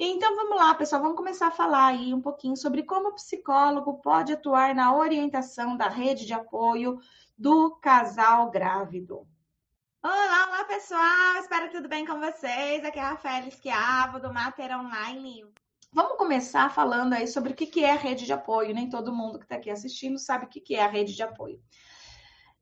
Então vamos lá, pessoal, vamos começar a falar aí um pouquinho sobre como o psicólogo pode atuar na orientação da rede de apoio do casal grávido. Olá, olá pessoal, espero que tudo bem com vocês. Aqui é a Rafaela Esquiavo do Mater Online. Vamos começar falando aí sobre o que é a rede de apoio. Nem todo mundo que está aqui assistindo sabe o que é a rede de apoio.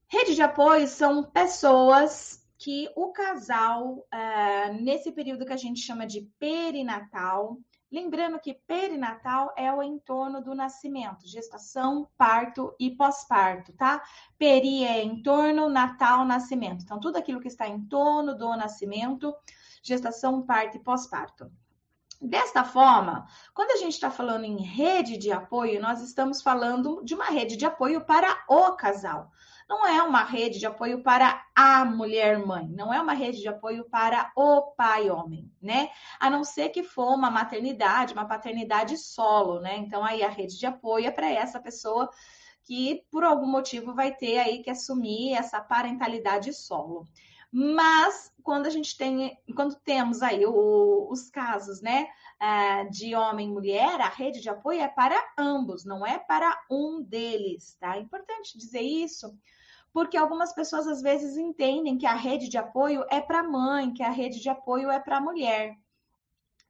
Rede de apoio são pessoas que o casal, é, nesse período que a gente chama de perinatal, lembrando que perinatal é o entorno do nascimento, gestação, parto e pós-parto, tá? Peri é entorno, natal, nascimento. Então, tudo aquilo que está em torno do nascimento, gestação, parto e pós-parto. Desta forma, quando a gente está falando em rede de apoio, nós estamos falando de uma rede de apoio para o casal não é uma rede de apoio para a mulher mãe, não é uma rede de apoio para o pai homem, né? A não ser que for uma maternidade, uma paternidade solo, né? Então aí a rede de apoio é para essa pessoa que por algum motivo vai ter aí que assumir essa parentalidade solo. Mas quando a gente tem, quando temos aí o, os casos, né, é, de homem e mulher, a rede de apoio é para ambos, não é para um deles, tá? É importante dizer isso, porque algumas pessoas às vezes entendem que a rede de apoio é para mãe, que a rede de apoio é para mulher.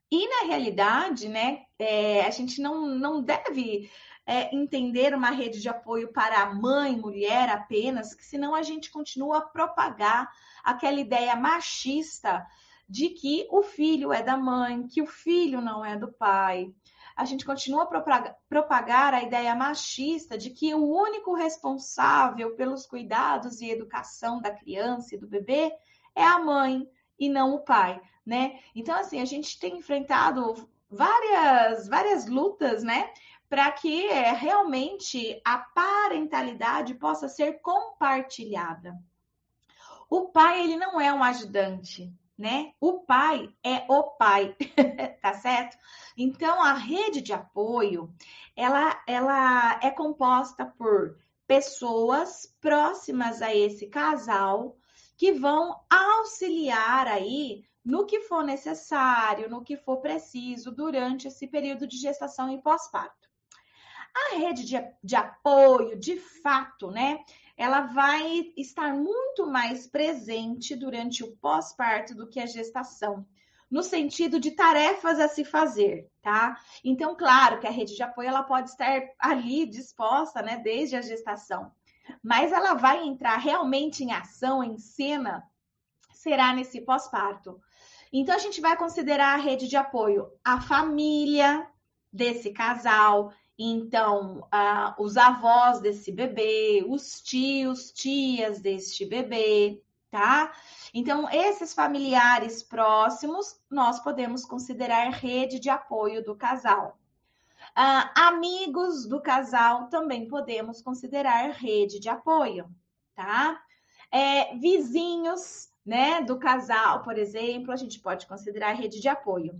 E na realidade, né, é, a gente não, não deve é, entender uma rede de apoio para a mãe, mulher apenas, que senão a gente continua a propagar aquela ideia machista de que o filho é da mãe, que o filho não é do pai a gente continua a propagar a ideia machista de que o único responsável pelos cuidados e educação da criança e do bebê é a mãe e não o pai, né? Então, assim, a gente tem enfrentado várias, várias lutas, né? Para que é, realmente a parentalidade possa ser compartilhada. O pai, ele não é um ajudante, né? O pai é o pai, tá certo? Então a rede de apoio, ela ela é composta por pessoas próximas a esse casal que vão auxiliar aí no que for necessário, no que for preciso durante esse período de gestação e pós-parto. A rede de, de apoio, de fato, né? Ela vai estar muito mais presente durante o pós-parto do que a gestação, no sentido de tarefas a se fazer, tá? Então, claro que a rede de apoio ela pode estar ali disposta, né, desde a gestação, mas ela vai entrar realmente em ação, em cena, será nesse pós-parto. Então, a gente vai considerar a rede de apoio a família desse casal, então, ah, os avós desse bebê, os tios, tias deste bebê, tá? Então, esses familiares próximos, nós podemos considerar rede de apoio do casal. Ah, amigos do casal também podemos considerar rede de apoio, tá? É, vizinhos, né, do casal, por exemplo, a gente pode considerar rede de apoio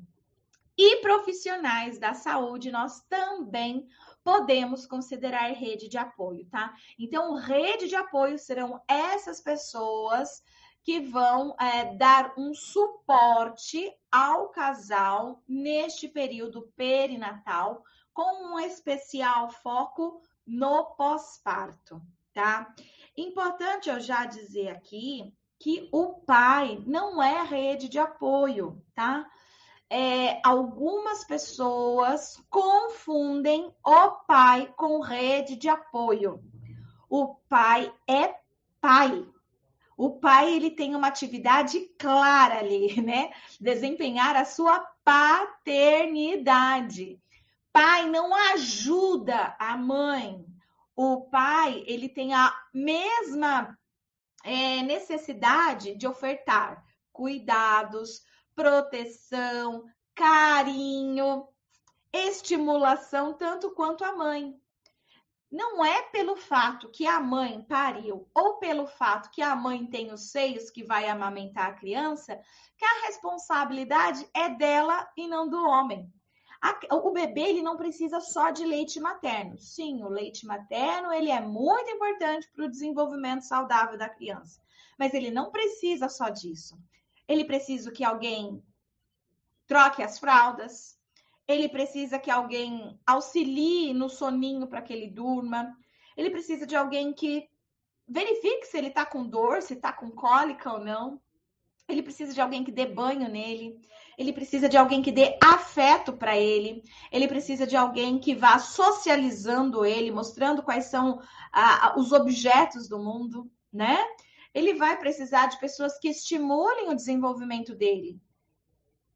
e profissionais da saúde, nós também podemos considerar rede de apoio, tá? Então, rede de apoio serão essas pessoas que vão é, dar um suporte ao casal neste período perinatal, com um especial foco no pós-parto, tá? Importante eu já dizer aqui que o pai não é rede de apoio, tá? É, algumas pessoas confundem o pai com rede de apoio. O pai é pai. O pai ele tem uma atividade clara ali, né? Desempenhar a sua paternidade. Pai não ajuda a mãe. O pai ele tem a mesma é, necessidade de ofertar cuidados, proteção, carinho, estimulação, tanto quanto a mãe. Não é pelo fato que a mãe pariu ou pelo fato que a mãe tem os seios que vai amamentar a criança que a responsabilidade é dela e não do homem. A, o bebê ele não precisa só de leite materno. Sim, o leite materno ele é muito importante para o desenvolvimento saudável da criança, mas ele não precisa só disso ele precisa que alguém troque as fraldas, ele precisa que alguém auxilie no soninho para que ele durma, ele precisa de alguém que verifique se ele está com dor, se está com cólica ou não. Ele precisa de alguém que dê banho nele. Ele precisa de alguém que dê afeto para ele. Ele precisa de alguém que vá socializando ele, mostrando quais são ah, os objetos do mundo, né? Ele vai precisar de pessoas que estimulem o desenvolvimento dele.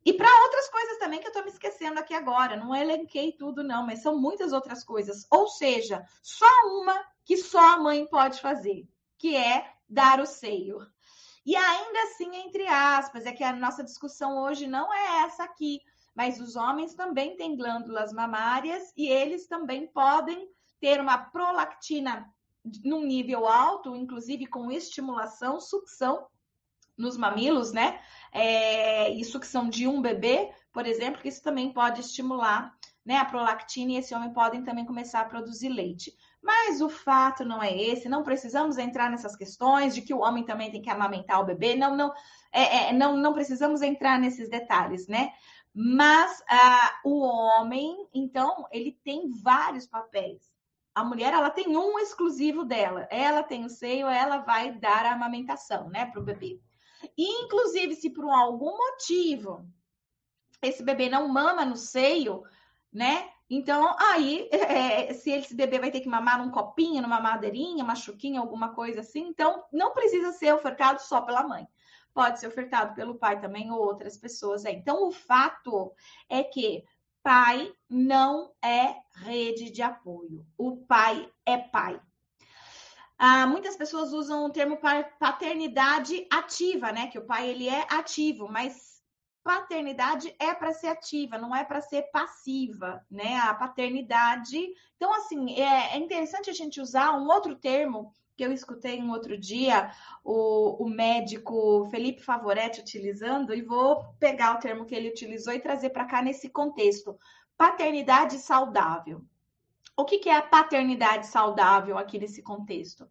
E para outras coisas também que eu estou me esquecendo aqui agora. Não elenquei tudo, não, mas são muitas outras coisas. Ou seja, só uma que só a mãe pode fazer, que é dar o seio. E ainda assim, entre aspas, é que a nossa discussão hoje não é essa aqui, mas os homens também têm glândulas mamárias e eles também podem ter uma prolactina num nível alto, inclusive com estimulação, sucção nos mamilos, né? É, e sucção de um bebê, por exemplo, que isso também pode estimular né, a prolactina e esse homem podem também começar a produzir leite. Mas o fato não é esse, não precisamos entrar nessas questões de que o homem também tem que amamentar o bebê, não, não, é, é, não, não precisamos entrar nesses detalhes, né? Mas ah, o homem, então, ele tem vários papéis. A mulher, ela tem um exclusivo dela. Ela tem o seio, ela vai dar a amamentação, né, para o bebê. E, inclusive, se por algum motivo esse bebê não mama no seio, né? Então, aí, é, se esse bebê vai ter que mamar num copinho, numa madeirinha, uma chuquinha, alguma coisa assim, então não precisa ser ofertado só pela mãe. Pode ser ofertado pelo pai também ou outras pessoas. Aí. Então, o fato é que pai não é rede de apoio. O pai é pai. Ah, muitas pessoas usam o termo paternidade ativa, né? Que o pai ele é ativo, mas paternidade é para ser ativa, não é para ser passiva, né? A paternidade. Então, assim, é, é, interessante a gente usar um outro termo que eu escutei um outro dia o, o médico Felipe Favoretti utilizando, e vou pegar o termo que ele utilizou e trazer para cá nesse contexto: paternidade saudável. O que, que é a paternidade saudável aqui nesse contexto?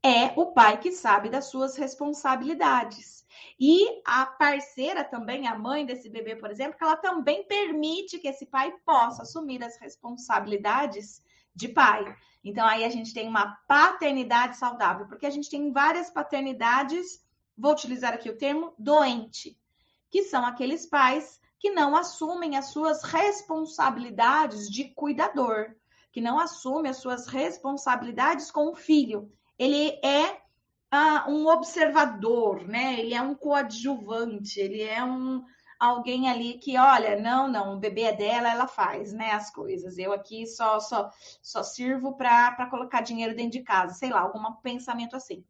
É o pai que sabe das suas responsabilidades e a parceira também, a mãe desse bebê, por exemplo, que ela também permite que esse pai possa assumir as responsabilidades de pai. Então aí a gente tem uma paternidade saudável, porque a gente tem várias paternidades, vou utilizar aqui o termo doente, que são aqueles pais que não assumem as suas responsabilidades de cuidador, que não assumem as suas responsabilidades com o filho. Ele é ah, um observador, né? Ele é um coadjuvante, ele é um alguém ali que, olha, não, não, o bebê é dela, ela faz, né, as coisas. Eu aqui só só só sirvo para colocar dinheiro dentro de casa, sei lá, algum pensamento assim.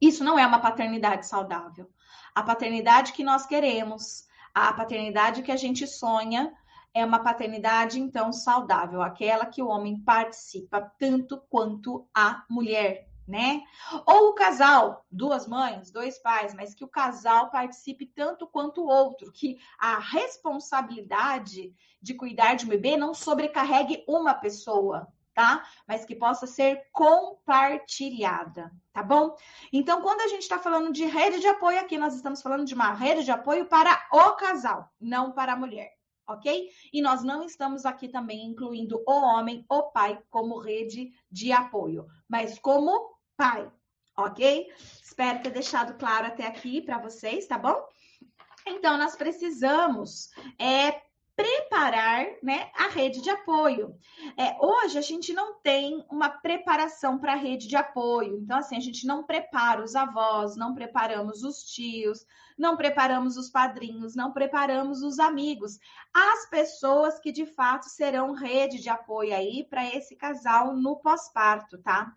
Isso não é uma paternidade saudável. A paternidade que nós queremos, a paternidade que a gente sonha, é uma paternidade então saudável, aquela que o homem participa tanto quanto a mulher né? Ou o casal, duas mães, dois pais, mas que o casal participe tanto quanto o outro, que a responsabilidade de cuidar de um bebê não sobrecarregue uma pessoa, tá? Mas que possa ser compartilhada, tá bom? Então, quando a gente está falando de rede de apoio aqui, nós estamos falando de uma rede de apoio para o casal, não para a mulher ok? E nós não estamos aqui também incluindo o homem, o pai, como rede de apoio, mas como pai, ok? Espero ter deixado claro até aqui para vocês, tá bom? Então, nós precisamos é, preparar né, a rede de apoio. É, hoje a gente não tem uma preparação para a rede de apoio. Então, assim, a gente não prepara os avós, não preparamos os tios, não preparamos os padrinhos, não preparamos os amigos, as pessoas que de fato serão rede de apoio aí para esse casal no pós-parto, tá?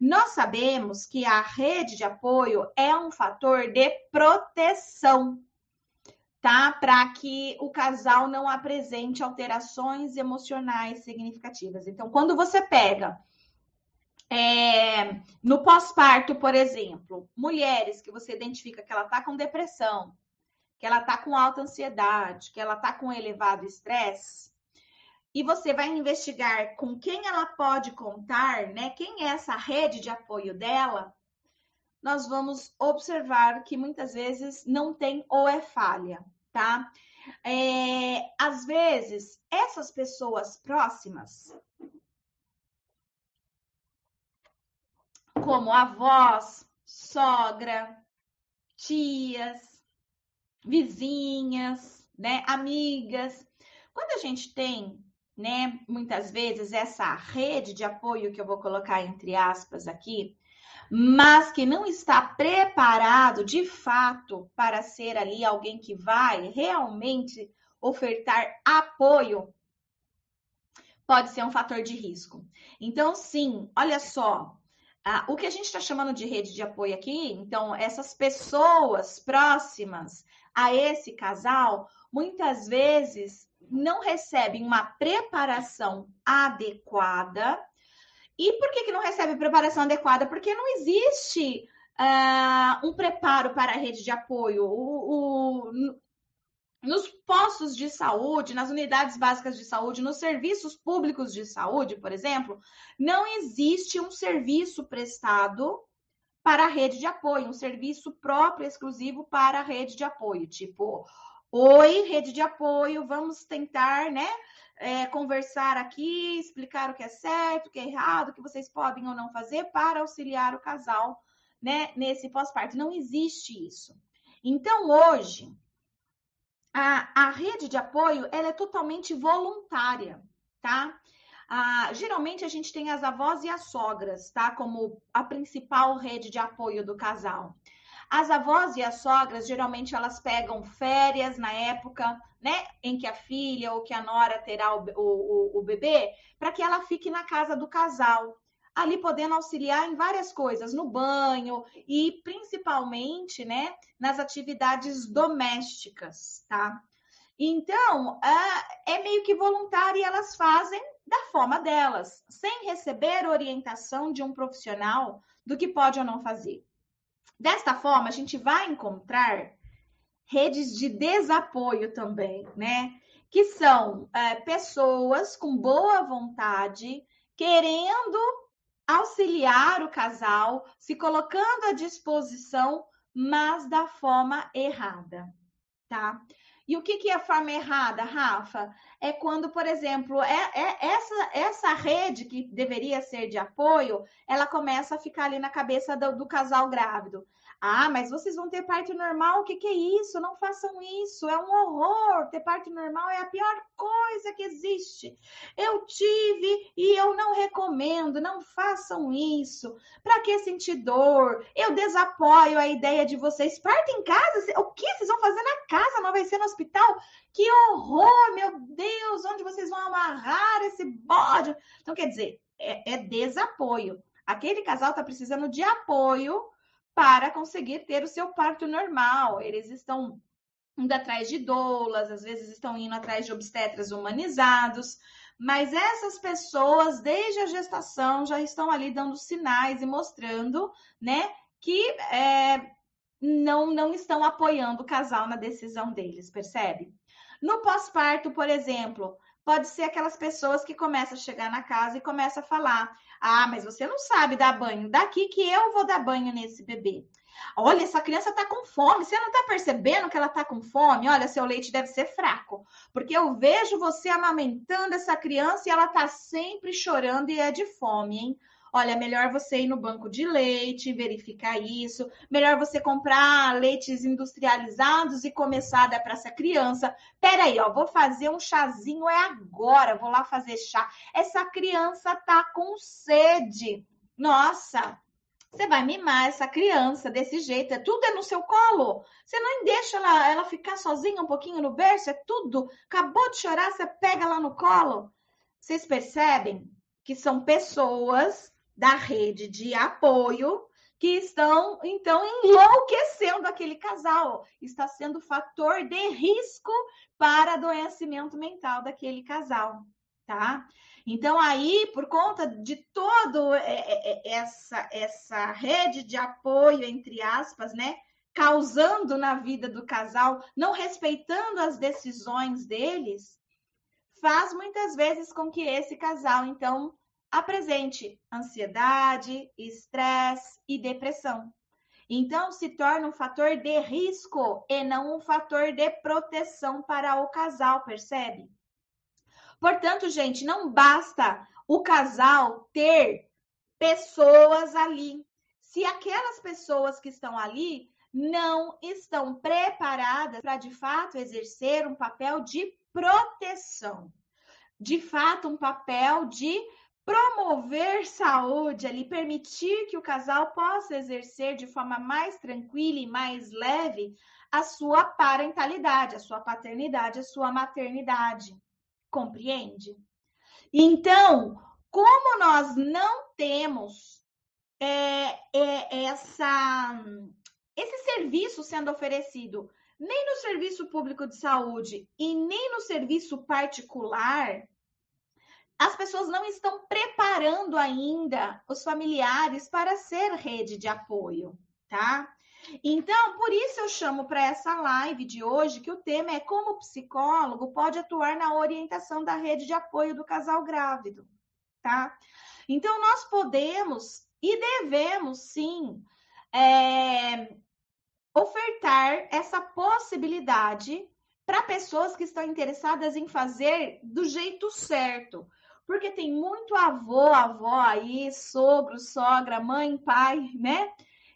Nós sabemos que a rede de apoio é um fator de proteção, tá? Para que o casal não apresente alterações emocionais significativas. Então, quando você pega é, no pós-parto, por exemplo, mulheres que você identifica que ela está com depressão, que ela está com alta ansiedade, que ela está com elevado estresse, e você vai investigar com quem ela pode contar, né? Quem é essa rede de apoio dela? Nós vamos observar que muitas vezes não tem ou é falha, tá? É, às vezes, essas pessoas próximas, como avós, sogra, tias, vizinhas, né, amigas. Quando a gente tem, né, muitas vezes essa rede de apoio que eu vou colocar entre aspas aqui, mas que não está preparado de fato para ser ali alguém que vai realmente ofertar apoio, pode ser um fator de risco. Então, sim, olha só, ah, o que a gente está chamando de rede de apoio aqui, então, essas pessoas próximas a esse casal, muitas vezes não recebem uma preparação adequada. E por que, que não recebe preparação adequada? Porque não existe uh, um preparo para a rede de apoio. O, o, nos postos de saúde, nas unidades básicas de saúde, nos serviços públicos de saúde, por exemplo, não existe um serviço prestado para a rede de apoio, um serviço próprio, exclusivo para a rede de apoio. Tipo, oi, rede de apoio, vamos tentar, né? É, conversar aqui, explicar o que é certo, o que é errado, o que vocês podem ou não fazer para auxiliar o casal, né? Nesse pós-parto. Não existe isso. Então, hoje, a, a rede de apoio ela é totalmente voluntária, tá? Ah, geralmente a gente tem as avós e as sogras, tá? Como a principal rede de apoio do casal. As avós e as sogras, geralmente elas pegam férias na época, né, em que a filha ou que a nora terá o, o, o bebê, para que ela fique na casa do casal, ali podendo auxiliar em várias coisas, no banho e principalmente, né, nas atividades domésticas, tá? Então, é meio que voluntário e elas fazem da forma delas, sem receber orientação de um profissional do que pode ou não fazer. Desta forma, a gente vai encontrar redes de desapoio também, né? Que são é, pessoas com boa vontade, querendo auxiliar o casal, se colocando à disposição, mas da forma errada, tá? E o que, que é a forma errada, Rafa? É quando, por exemplo, é, é, essa, essa rede que deveria ser de apoio, ela começa a ficar ali na cabeça do, do casal grávido. Ah, mas vocês vão ter parto normal? O que, que é isso? Não façam isso, é um horror. Ter parto normal é a pior coisa que existe. Eu tive e eu não recomendo, não façam isso. Para que sentir dor? Eu desapoio a ideia de vocês. Parto em casa? O que vocês vão fazer na casa? Não vai ser no hospital? Que horror, meu Deus! Onde vocês vão amarrar esse bode? Então, quer dizer, é, é desapoio. Aquele casal está precisando de apoio para conseguir ter o seu parto normal. Eles estão indo atrás de doulas, às vezes estão indo atrás de obstetras humanizados, mas essas pessoas, desde a gestação, já estão ali dando sinais e mostrando, né, que é, não, não estão apoiando o casal na decisão deles, percebe? No pós-parto, por exemplo, pode ser aquelas pessoas que começam a chegar na casa e começam a falar: ah, mas você não sabe dar banho. Daqui que eu vou dar banho nesse bebê. Olha, essa criança tá com fome. Você não tá percebendo que ela tá com fome? Olha, seu leite deve ser fraco. Porque eu vejo você amamentando essa criança e ela tá sempre chorando e é de fome, hein? Olha, melhor você ir no banco de leite, verificar isso. Melhor você comprar leites industrializados e começar a dar para essa criança. Peraí, ó, vou fazer um chazinho, é agora, vou lá fazer chá. Essa criança tá com sede. Nossa, você vai mimar essa criança desse jeito, é tudo é no seu colo. Você não deixa ela, ela ficar sozinha um pouquinho no berço, é tudo. Acabou de chorar, você pega lá no colo. Vocês percebem que são pessoas da rede de apoio que estão, então, enlouquecendo aquele casal. Está sendo fator de risco para adoecimento mental daquele casal, tá? Então, aí, por conta de todo é, é, é, essa, essa rede de apoio, entre aspas, né? Causando na vida do casal, não respeitando as decisões deles, faz muitas vezes com que esse casal, então, apresente ansiedade, estresse e depressão. Então, se torna um fator de risco e não um fator de proteção para o casal, percebe? Portanto, gente, não basta o casal ter pessoas ali. Se aquelas pessoas que estão ali não estão preparadas para de fato exercer um papel de proteção, de fato, um papel de promover saúde ali, permitir que o casal possa exercer de forma mais tranquila e mais leve a sua parentalidade, a sua paternidade, a sua maternidade. Compreende? Então, como nós não temos é, é, essa, esse serviço sendo oferecido nem no serviço público de saúde e nem no serviço particular, as pessoas não estão preparando ainda os familiares para ser rede de apoio, tá? Então, por isso eu chamo para essa live de hoje que o tema é como o psicólogo pode atuar na orientação da rede de apoio do casal grávido, tá? Então, nós podemos e devemos sim é, ofertar essa possibilidade para pessoas que estão interessadas em fazer do jeito certo. Porque tem muito avô, avó aí, sogro, sogra, mãe, pai, né?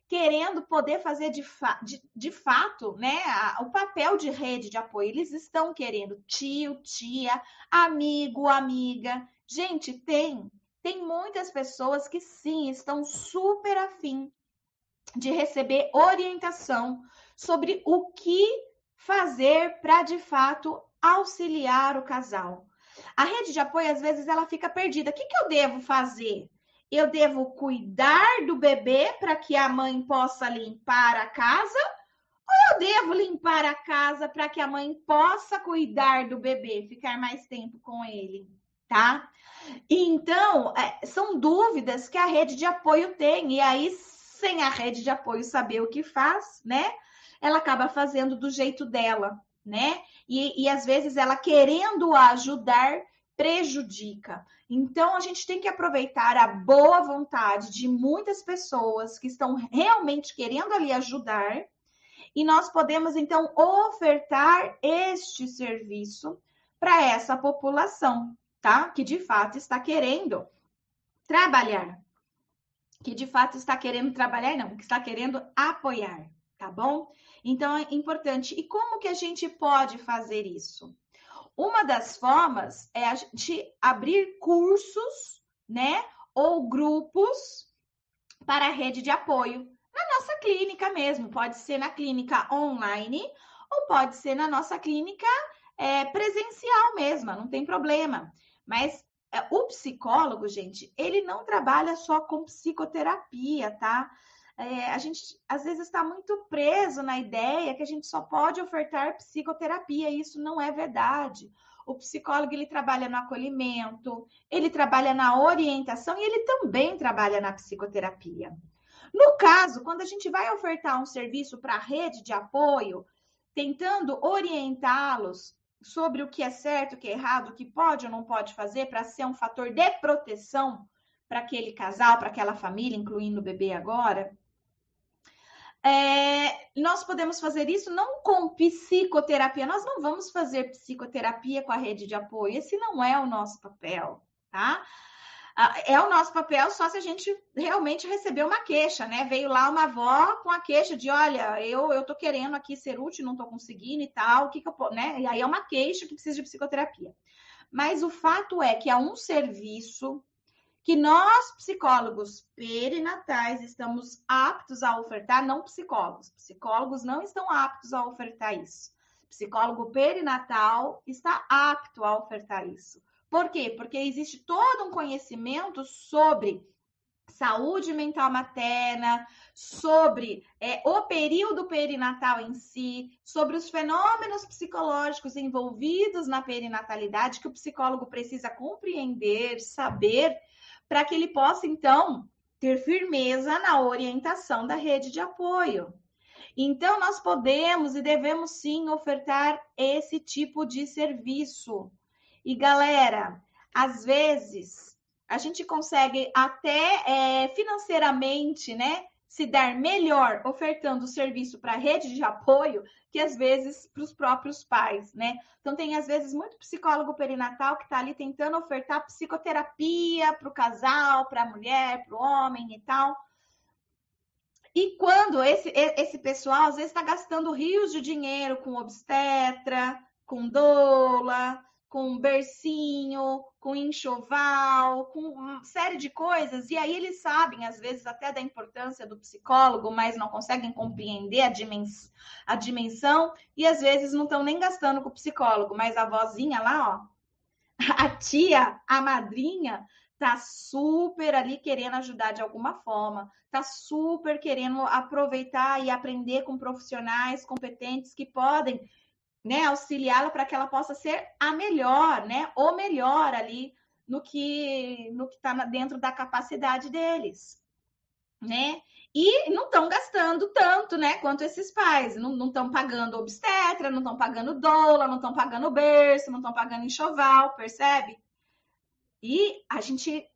querendo poder fazer de, fa de, de fato né, a, o papel de rede de apoio. Eles estão querendo tio, tia, amigo, amiga. Gente, tem. Tem muitas pessoas que sim estão super afim de receber orientação sobre o que fazer para de fato auxiliar o casal. A rede de apoio, às vezes, ela fica perdida. O que, que eu devo fazer? eu devo cuidar do bebê para que a mãe possa limpar a casa? Ou eu devo limpar a casa para que a mãe possa cuidar do bebê, ficar mais tempo com ele, tá? Então, é, são dúvidas que a rede de apoio tem, e aí, sem a rede de apoio saber o que faz, né? Ela acaba fazendo do jeito dela, né? E, e às vezes ela querendo ajudar, prejudica. Então, a gente tem que aproveitar a boa vontade de muitas pessoas que estão realmente querendo ali ajudar, e nós podemos então ofertar este serviço para essa população, tá? Que de fato está querendo trabalhar. Que de fato está querendo trabalhar, não, que está querendo apoiar, tá bom? Então é importante. E como que a gente pode fazer isso? Uma das formas é a gente abrir cursos, né, ou grupos para a rede de apoio na nossa clínica mesmo. Pode ser na clínica online ou pode ser na nossa clínica é, presencial mesmo, não tem problema. Mas é, o psicólogo, gente, ele não trabalha só com psicoterapia, tá? É, a gente às vezes está muito preso na ideia que a gente só pode ofertar psicoterapia, e isso não é verdade. O psicólogo ele trabalha no acolhimento, ele trabalha na orientação e ele também trabalha na psicoterapia. No caso, quando a gente vai ofertar um serviço para a rede de apoio, tentando orientá-los sobre o que é certo, o que é errado, o que pode ou não pode fazer para ser um fator de proteção para aquele casal, para aquela família, incluindo o bebê agora, é, nós podemos fazer isso não com psicoterapia, nós não vamos fazer psicoterapia com a rede de apoio, esse não é o nosso papel, tá? Ah, é o nosso papel só se a gente realmente receber uma queixa, né? Veio lá uma avó com a queixa de, olha, eu eu tô querendo aqui ser útil, não tô conseguindo e tal, o que que eu né? E aí é uma queixa que precisa de psicoterapia. Mas o fato é que há um serviço que nós, psicólogos perinatais, estamos aptos a ofertar, não psicólogos. Psicólogos não estão aptos a ofertar isso. Psicólogo perinatal está apto a ofertar isso. Por quê? Porque existe todo um conhecimento sobre saúde mental materna, sobre é, o período perinatal em si, sobre os fenômenos psicológicos envolvidos na perinatalidade que o psicólogo precisa compreender, saber para que ele possa, então, ter firmeza na orientação da rede de apoio. Então, nós podemos e devemos sim ofertar esse tipo de serviço. E, galera, às vezes a gente consegue até é, financeiramente, né, se dar melhor ofertando o serviço para a rede de apoio que às vezes para os próprios pais, né? Então tem às vezes muito psicólogo perinatal que está ali tentando ofertar psicoterapia para o casal, para a mulher, para o homem e tal. E quando esse, esse pessoal às vezes está gastando rios de dinheiro com obstetra, com doula, com bercinho, com enxoval, com uma série de coisas, e aí eles sabem, às vezes, até da importância do psicólogo, mas não conseguem compreender a, dimens a dimensão, e às vezes não estão nem gastando com o psicólogo, mas a vozinha lá, ó, a tia, a madrinha, tá super ali querendo ajudar de alguma forma, tá super querendo aproveitar e aprender com profissionais competentes que podem né, auxiliá-la para que ela possa ser a melhor, né, ou melhor ali no que no que está dentro da capacidade deles, né? E não estão gastando tanto, né, quanto esses pais. Não estão pagando obstetra, não estão pagando doula, não estão pagando berço, não estão pagando enxoval, percebe? E a gente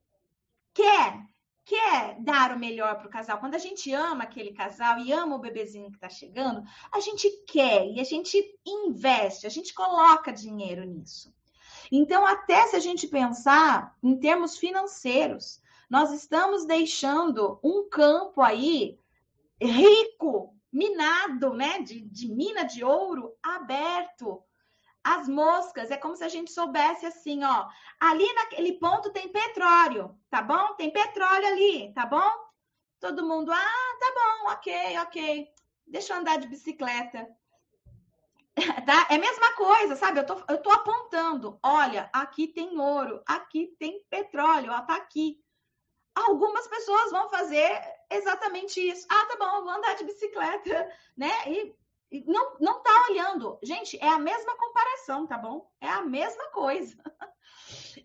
quer quer dar o melhor para o casal, quando a gente ama aquele casal e ama o bebezinho que está chegando, a gente quer e a gente investe, a gente coloca dinheiro nisso. Então, até se a gente pensar em termos financeiros, nós estamos deixando um campo aí rico, minado, né, de, de mina de ouro aberto as moscas, é como se a gente soubesse assim, ó, ali naquele ponto tem petróleo, tá bom? Tem petróleo ali, tá bom? Todo mundo, ah, tá bom, ok, ok. Deixa eu andar de bicicleta. Tá? É a mesma coisa, sabe? Eu tô, eu tô apontando. Olha, aqui tem ouro, aqui tem petróleo, ó, tá aqui. Algumas pessoas vão fazer exatamente isso. Ah, tá bom, vou andar de bicicleta, né? E não, não tá olhando. Gente, é a mesma comparação, tá bom? É a mesma coisa.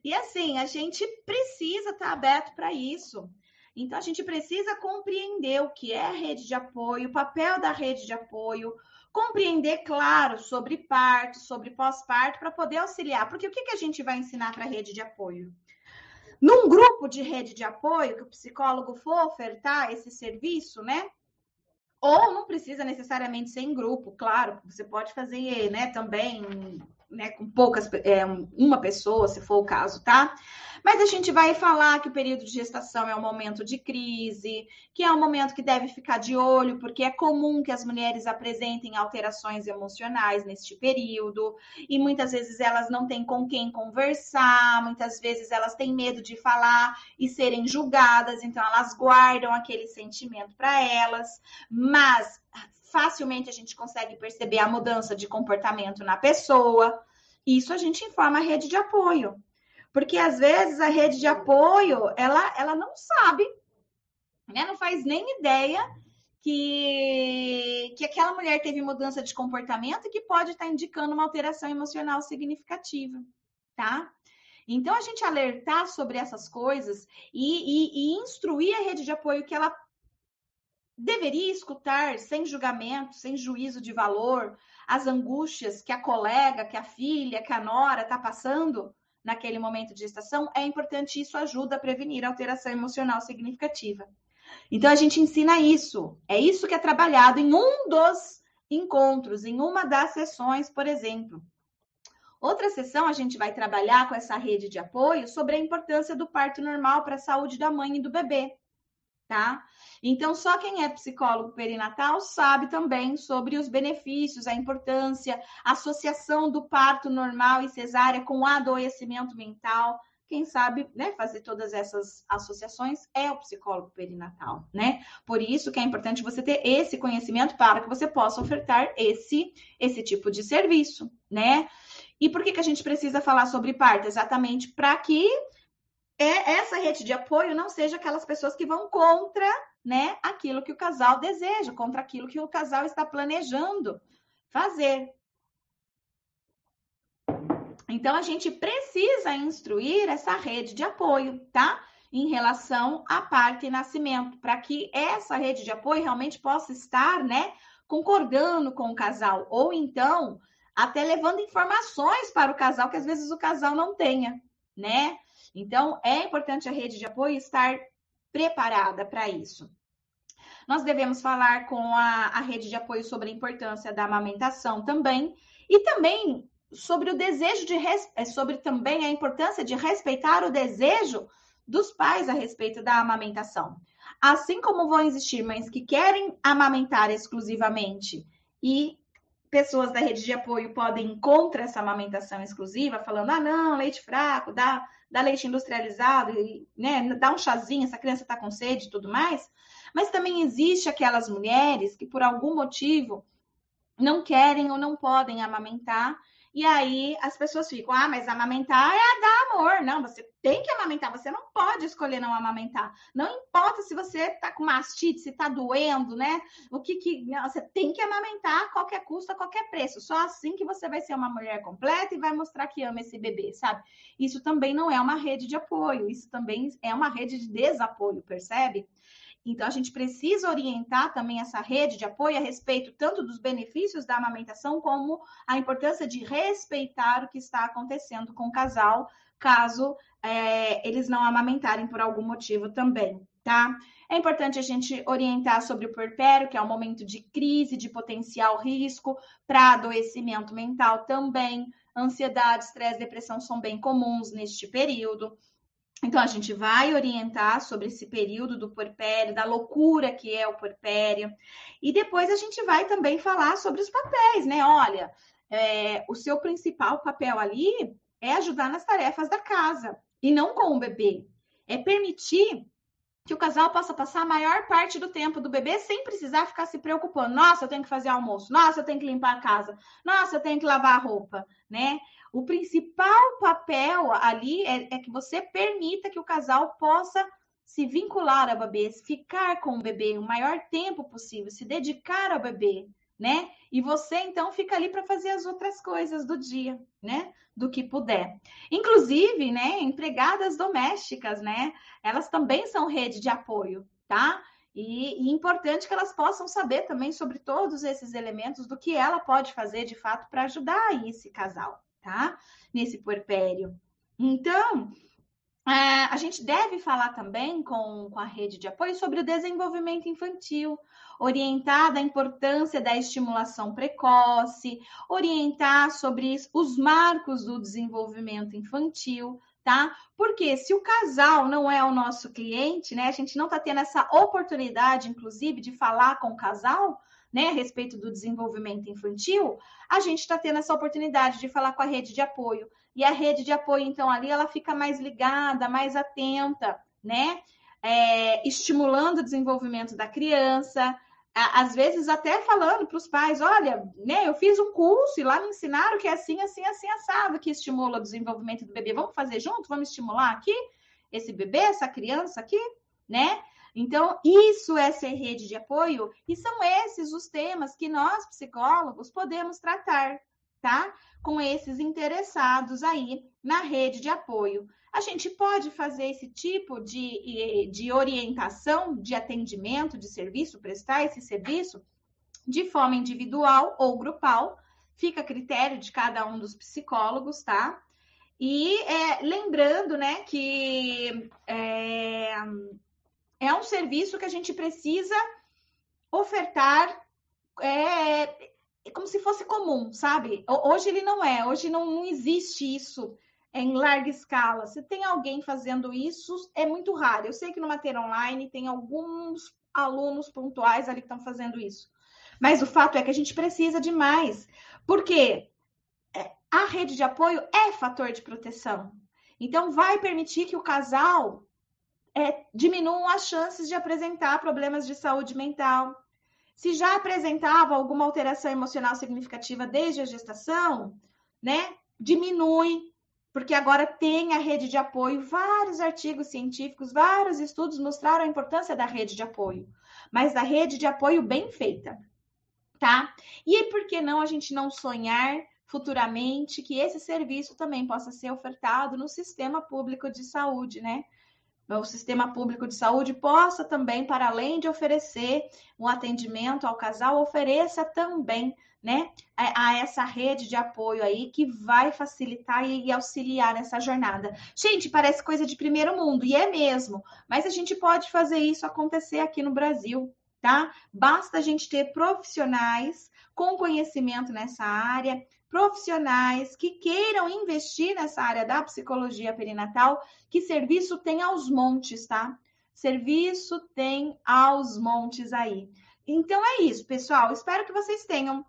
E assim, a gente precisa estar tá aberto para isso. Então, a gente precisa compreender o que é rede de apoio, o papel da rede de apoio, compreender, claro, sobre parto, sobre pós-parto, para poder auxiliar. Porque o que, que a gente vai ensinar para a rede de apoio? Num grupo de rede de apoio, que o psicólogo for ofertar esse serviço, né? Ou não precisa necessariamente ser em grupo, claro, você pode fazer, né, também, né, com poucas, é, uma pessoa, se for o caso, tá? Mas a gente vai falar que o período de gestação é um momento de crise, que é um momento que deve ficar de olho, porque é comum que as mulheres apresentem alterações emocionais neste período, e muitas vezes elas não têm com quem conversar, muitas vezes elas têm medo de falar e serem julgadas, então elas guardam aquele sentimento para elas, mas facilmente a gente consegue perceber a mudança de comportamento na pessoa. Isso a gente informa a rede de apoio. Porque às vezes a rede de apoio, ela, ela não sabe, né? não faz nem ideia que, que aquela mulher teve mudança de comportamento que pode estar indicando uma alteração emocional significativa, tá? Então, a gente alertar sobre essas coisas e, e, e instruir a rede de apoio que ela deveria escutar sem julgamento, sem juízo de valor, as angústias que a colega, que a filha, que a nora está passando, naquele momento de gestação, é importante isso ajuda a prevenir alteração emocional significativa. Então a gente ensina isso. É isso que é trabalhado em um dos encontros, em uma das sessões, por exemplo. Outra sessão a gente vai trabalhar com essa rede de apoio sobre a importância do parto normal para a saúde da mãe e do bebê, tá? Então, só quem é psicólogo perinatal sabe também sobre os benefícios, a importância, a associação do parto normal e cesárea com adoecimento mental. Quem sabe né, fazer todas essas associações é o psicólogo perinatal, né? Por isso que é importante você ter esse conhecimento para que você possa ofertar esse, esse tipo de serviço, né? E por que, que a gente precisa falar sobre parto? Exatamente para que é, essa rede de apoio não seja aquelas pessoas que vão contra né, aquilo que o casal deseja, contra aquilo que o casal está planejando fazer. Então, a gente precisa instruir essa rede de apoio, tá? Em relação à parte nascimento, para que essa rede de apoio realmente possa estar, né, concordando com o casal, ou então até levando informações para o casal que às vezes o casal não tenha, né? Então, é importante a rede de apoio estar preparada para isso. Nós devemos falar com a, a rede de apoio sobre a importância da amamentação também. E também sobre o desejo de é, sobre também a importância de respeitar o desejo dos pais a respeito da amamentação. Assim como vão existir mães que querem amamentar exclusivamente e pessoas da rede de apoio podem contra essa amamentação exclusiva, falando: ah, não, leite fraco, dá, dá leite industrializado, né, dá um chazinho, essa criança está com sede e tudo mais. Mas também existe aquelas mulheres que, por algum motivo, não querem ou não podem amamentar e aí as pessoas ficam, ah, mas amamentar é dar amor. Não, você tem que amamentar, você não pode escolher não amamentar. Não importa se você tá com mastite, se tá doendo, né? O que que. Não, você tem que amamentar a qualquer custo, a qualquer preço. Só assim que você vai ser uma mulher completa e vai mostrar que ama esse bebê, sabe? Isso também não é uma rede de apoio, isso também é uma rede de desapoio, percebe? Então, a gente precisa orientar também essa rede de apoio a respeito tanto dos benefícios da amamentação, como a importância de respeitar o que está acontecendo com o casal, caso é, eles não amamentarem por algum motivo também, tá? É importante a gente orientar sobre o puerpério, que é um momento de crise, de potencial risco para adoecimento mental também. Ansiedade, estresse, depressão são bem comuns neste período. Então, a gente vai orientar sobre esse período do porpério, da loucura que é o porpério. E depois a gente vai também falar sobre os papéis, né? Olha, é, o seu principal papel ali é ajudar nas tarefas da casa e não com o bebê. É permitir que o casal possa passar a maior parte do tempo do bebê sem precisar ficar se preocupando. Nossa, eu tenho que fazer almoço. Nossa, eu tenho que limpar a casa. Nossa, eu tenho que lavar a roupa, né? O principal papel ali é, é, que você permita que o casal possa se vincular ao bebê, ficar com o bebê o maior tempo possível, se dedicar ao bebê, né? E você então fica ali para fazer as outras coisas do dia, né? Do que puder. Inclusive, né, empregadas domésticas, né? Elas também são rede de apoio, tá? E, e importante que elas possam saber também sobre todos esses elementos do que ela pode fazer de fato para ajudar esse casal, tá? Nesse puerpério. Então, é, a gente deve falar também com, com a rede de apoio sobre o desenvolvimento infantil, orientar da importância da estimulação precoce, orientar sobre os marcos do desenvolvimento infantil, tá? Porque se o casal não é o nosso cliente, né? A gente não está tendo essa oportunidade, inclusive, de falar com o casal, né, a respeito do desenvolvimento infantil, a gente está tendo essa oportunidade de falar com a rede de apoio. E a rede de apoio, então, ali ela fica mais ligada, mais atenta, né? É, estimulando o desenvolvimento da criança, às vezes até falando para os pais, olha, né, eu fiz um curso e lá me ensinaram que é assim, assim, assim, assado, que estimula o desenvolvimento do bebê. Vamos fazer junto? Vamos estimular aqui esse bebê, essa criança aqui, né? Então, isso é ser rede de apoio e são esses os temas que nós, psicólogos, podemos tratar, tá? Com esses interessados aí na rede de apoio. A gente pode fazer esse tipo de, de orientação, de atendimento, de serviço, prestar esse serviço de forma individual ou grupal, fica a critério de cada um dos psicólogos, tá? E é, lembrando, né, que é, é um serviço que a gente precisa ofertar é, é, como se fosse comum, sabe? Hoje ele não é, hoje não, não existe isso em larga escala. Se tem alguém fazendo isso, é muito raro. Eu sei que no Mater Online tem alguns alunos pontuais ali que estão fazendo isso. Mas o fato é que a gente precisa de mais. Porque é, a rede de apoio é fator de proteção. Então, vai permitir que o casal é, diminuam as chances de apresentar problemas de saúde mental. Se já apresentava alguma alteração emocional significativa desde a gestação, né, diminui, porque agora tem a rede de apoio. Vários artigos científicos, vários estudos mostraram a importância da rede de apoio, mas da rede de apoio bem feita, tá? E por que não a gente não sonhar futuramente que esse serviço também possa ser ofertado no sistema público de saúde, né? O sistema público de saúde possa também, para além de oferecer um atendimento ao casal, ofereça também, né, a, essa rede de apoio aí que vai facilitar e auxiliar nessa jornada. Gente, parece coisa de primeiro mundo, e é mesmo, mas a gente pode fazer isso acontecer aqui no Brasil, tá? Basta a gente ter profissionais com conhecimento nessa área, profissionais que queiram investir nessa área da psicologia perinatal, que serviço tem aos montes, tá? Serviço tem aos montes aí. Então é isso, pessoal. Espero que vocês tenham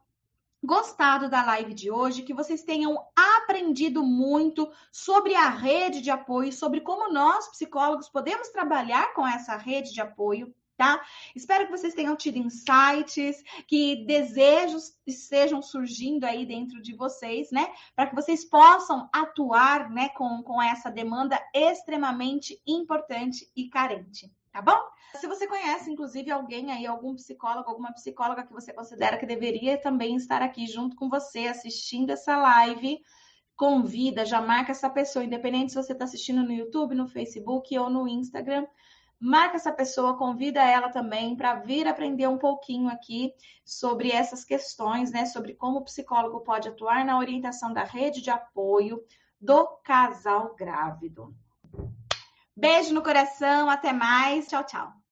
gostado da live de hoje, que vocês tenham aprendido muito sobre a rede de apoio, sobre como nós, psicólogos, podemos trabalhar com essa rede de apoio. Tá? Espero que vocês tenham tido insights, que desejos estejam surgindo aí dentro de vocês, né? Para que vocês possam atuar, né, com, com essa demanda extremamente importante e carente, tá bom? Se você conhece, inclusive, alguém aí, algum psicólogo, alguma psicóloga que você considera que deveria também estar aqui junto com você, assistindo essa live, convida, já marca essa pessoa, independente se você está assistindo no YouTube, no Facebook ou no Instagram. Marca essa pessoa, convida ela também para vir aprender um pouquinho aqui sobre essas questões, né? Sobre como o psicólogo pode atuar na orientação da rede de apoio do casal grávido. Beijo no coração, até mais. Tchau, tchau.